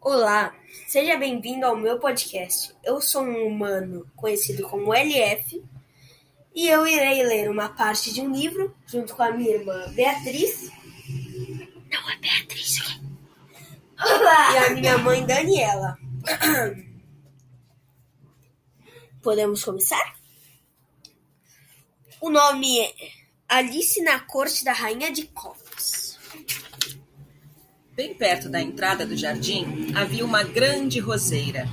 Olá, seja bem-vindo ao meu podcast. Eu sou um humano conhecido como LF e eu irei ler uma parte de um livro junto com a minha irmã Beatriz. Não é Beatriz, E a minha mãe Daniela. Podemos começar? O nome é Alice na Corte da Rainha de Copas. Bem perto da entrada do jardim havia uma grande roseira.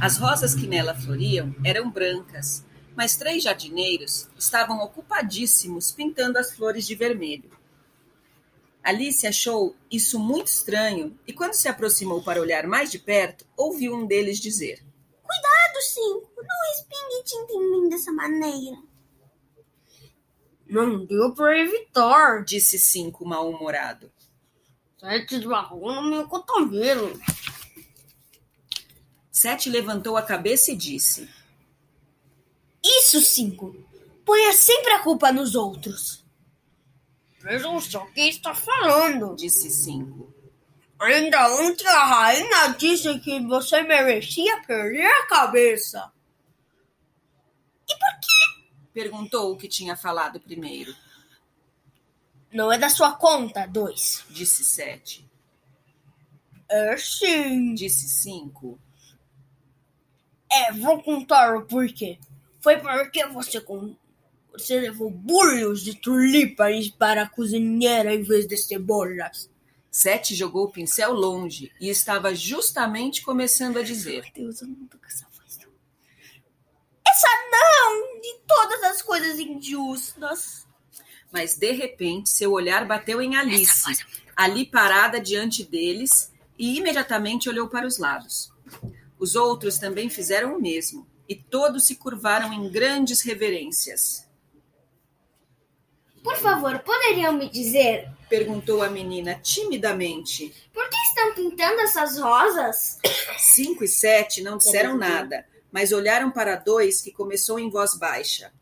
As rosas que nela floriam eram brancas, mas três jardineiros estavam ocupadíssimos pintando as flores de vermelho. Alice achou isso muito estranho e, quando se aproximou para olhar mais de perto, ouviu um deles dizer: Cuidado, Cinco, não respingue tinta em mim dessa maneira. Não deu para evitar, disse Cinco mal-humorado. Sete esbarrou no meu cotovelo. Sete levantou a cabeça e disse: Isso, Cinco. Ponha sempre a culpa nos outros. Vejam só quem está falando, disse Cinco. Ainda ontem a rainha disse que você merecia perder a cabeça. E por quê? Perguntou o que tinha falado primeiro. Não é da sua conta, dois. Disse sete. É sim. Disse cinco. É, vou contar o porquê. Foi porque você, com... você levou bulhos de tulipas para a cozinheira em vez de cebolas. Sete jogou o pincel longe e estava justamente começando a dizer. Meu Deus, eu não tô com essa voz. Essa não! De todas as coisas injustas mas de repente seu olhar bateu em Alice, ali parada diante deles, e imediatamente olhou para os lados. Os outros também fizeram o mesmo, e todos se curvaram em grandes reverências. Por favor, poderiam me dizer? perguntou a menina timidamente. Por que estão pintando essas rosas? Cinco e sete não disseram nada, mas olharam para dois que começou em voz baixa.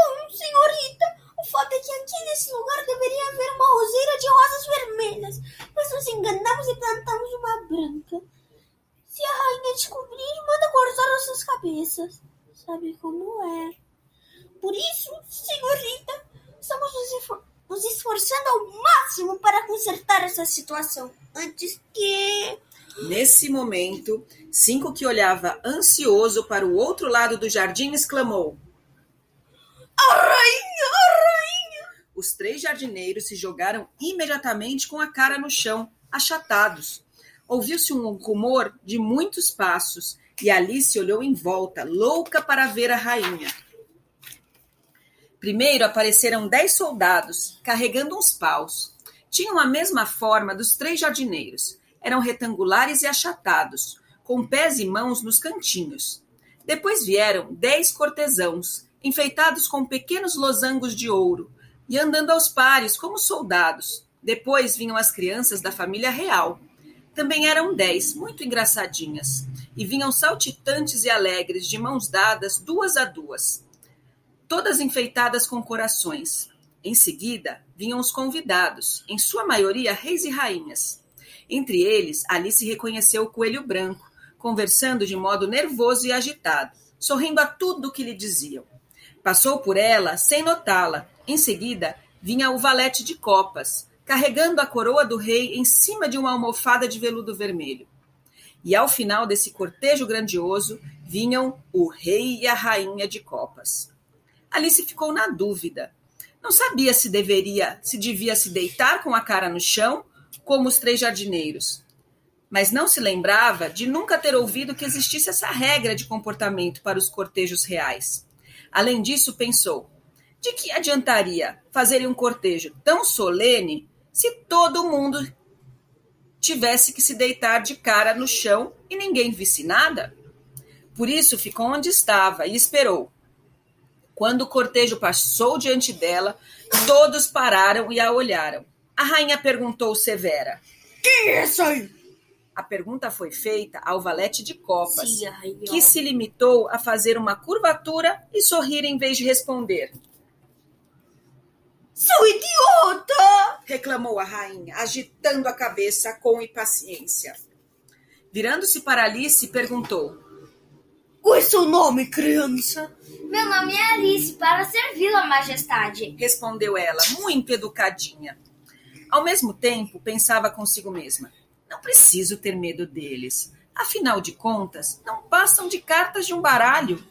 Bom, senhorita, o fato é que aqui nesse lugar deveria haver uma roseira de rosas vermelhas, mas nos enganamos e plantamos uma branca. Se a rainha descobrir, manda cortar nossas cabeças. Sabe como é? Por isso, senhorita, estamos nos esforçando ao máximo para consertar essa situação antes que. Nesse momento, Cinco, que olhava ansioso para o outro lado do jardim, exclamou: a rainha! A rainha! Os três jardineiros se jogaram imediatamente com a cara no chão, achatados. Ouviu-se um rumor de muitos passos e Alice olhou em volta, louca para ver a rainha. Primeiro apareceram dez soldados, carregando uns paus. Tinham a mesma forma dos três jardineiros. Eram retangulares e achatados, com pés e mãos nos cantinhos. Depois vieram dez cortesãos, enfeitados com pequenos losangos de ouro, e andando aos pares como soldados. Depois vinham as crianças da família real. Também eram dez, muito engraçadinhas, e vinham saltitantes e alegres, de mãos dadas, duas a duas, todas enfeitadas com corações. Em seguida, vinham os convidados, em sua maioria reis e rainhas. Entre eles, Alice reconheceu o coelho branco, conversando de modo nervoso e agitado, sorrindo a tudo o que lhe diziam. Passou por ela sem notá-la. Em seguida, vinha o valete de copas, carregando a coroa do rei em cima de uma almofada de veludo vermelho. E ao final desse cortejo grandioso, vinham o rei e a rainha de copas. Alice ficou na dúvida. Não sabia se deveria, se devia se deitar com a cara no chão, como os três jardineiros. Mas não se lembrava de nunca ter ouvido que existisse essa regra de comportamento para os cortejos reais. Além disso, pensou: de que adiantaria fazer um cortejo tão solene se todo mundo tivesse que se deitar de cara no chão e ninguém visse nada? Por isso ficou onde estava e esperou. Quando o cortejo passou diante dela, todos pararam e a olharam. A rainha perguntou severa: Quem é essa aí? A pergunta foi feita ao valete de copas, Sim, que se limitou a fazer uma curvatura e sorrir em vez de responder. Seu idiota! reclamou a rainha, agitando a cabeça com impaciência. Virando-se para Alice, perguntou: Qual é seu nome, criança? Meu nome é Alice, para servi-la, majestade. Respondeu ela, muito educadinha. Ao mesmo tempo, pensava consigo mesma: Não preciso ter medo deles. Afinal de contas, não passam de cartas de um baralho.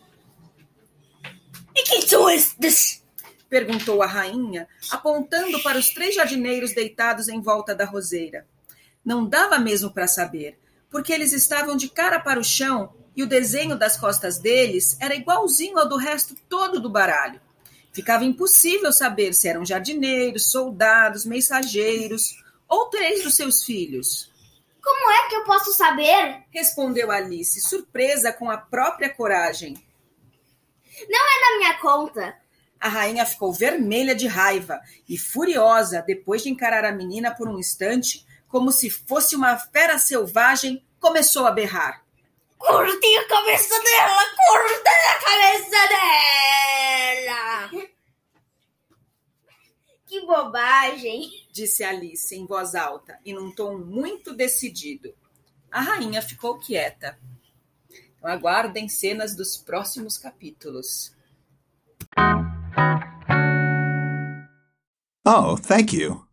E quem são estes? Perguntou a rainha, apontando para os três jardineiros deitados em volta da roseira. Não dava mesmo para saber, porque eles estavam de cara para o chão e o desenho das costas deles era igualzinho ao do resto todo do baralho. Ficava impossível saber se eram jardineiros, soldados, mensageiros ou três dos seus filhos. Como é que eu posso saber? Respondeu Alice, surpresa com a própria coragem. Não é da minha conta. A rainha ficou vermelha de raiva e furiosa depois de encarar a menina por um instante, como se fosse uma fera selvagem, começou a berrar. Cortei a cabeça dela! Cortei a cabeça dela! Que bobagem! Disse Alice em voz alta e num tom muito decidido. A rainha ficou quieta. Então, aguardem cenas dos próximos capítulos. Oh, thank you.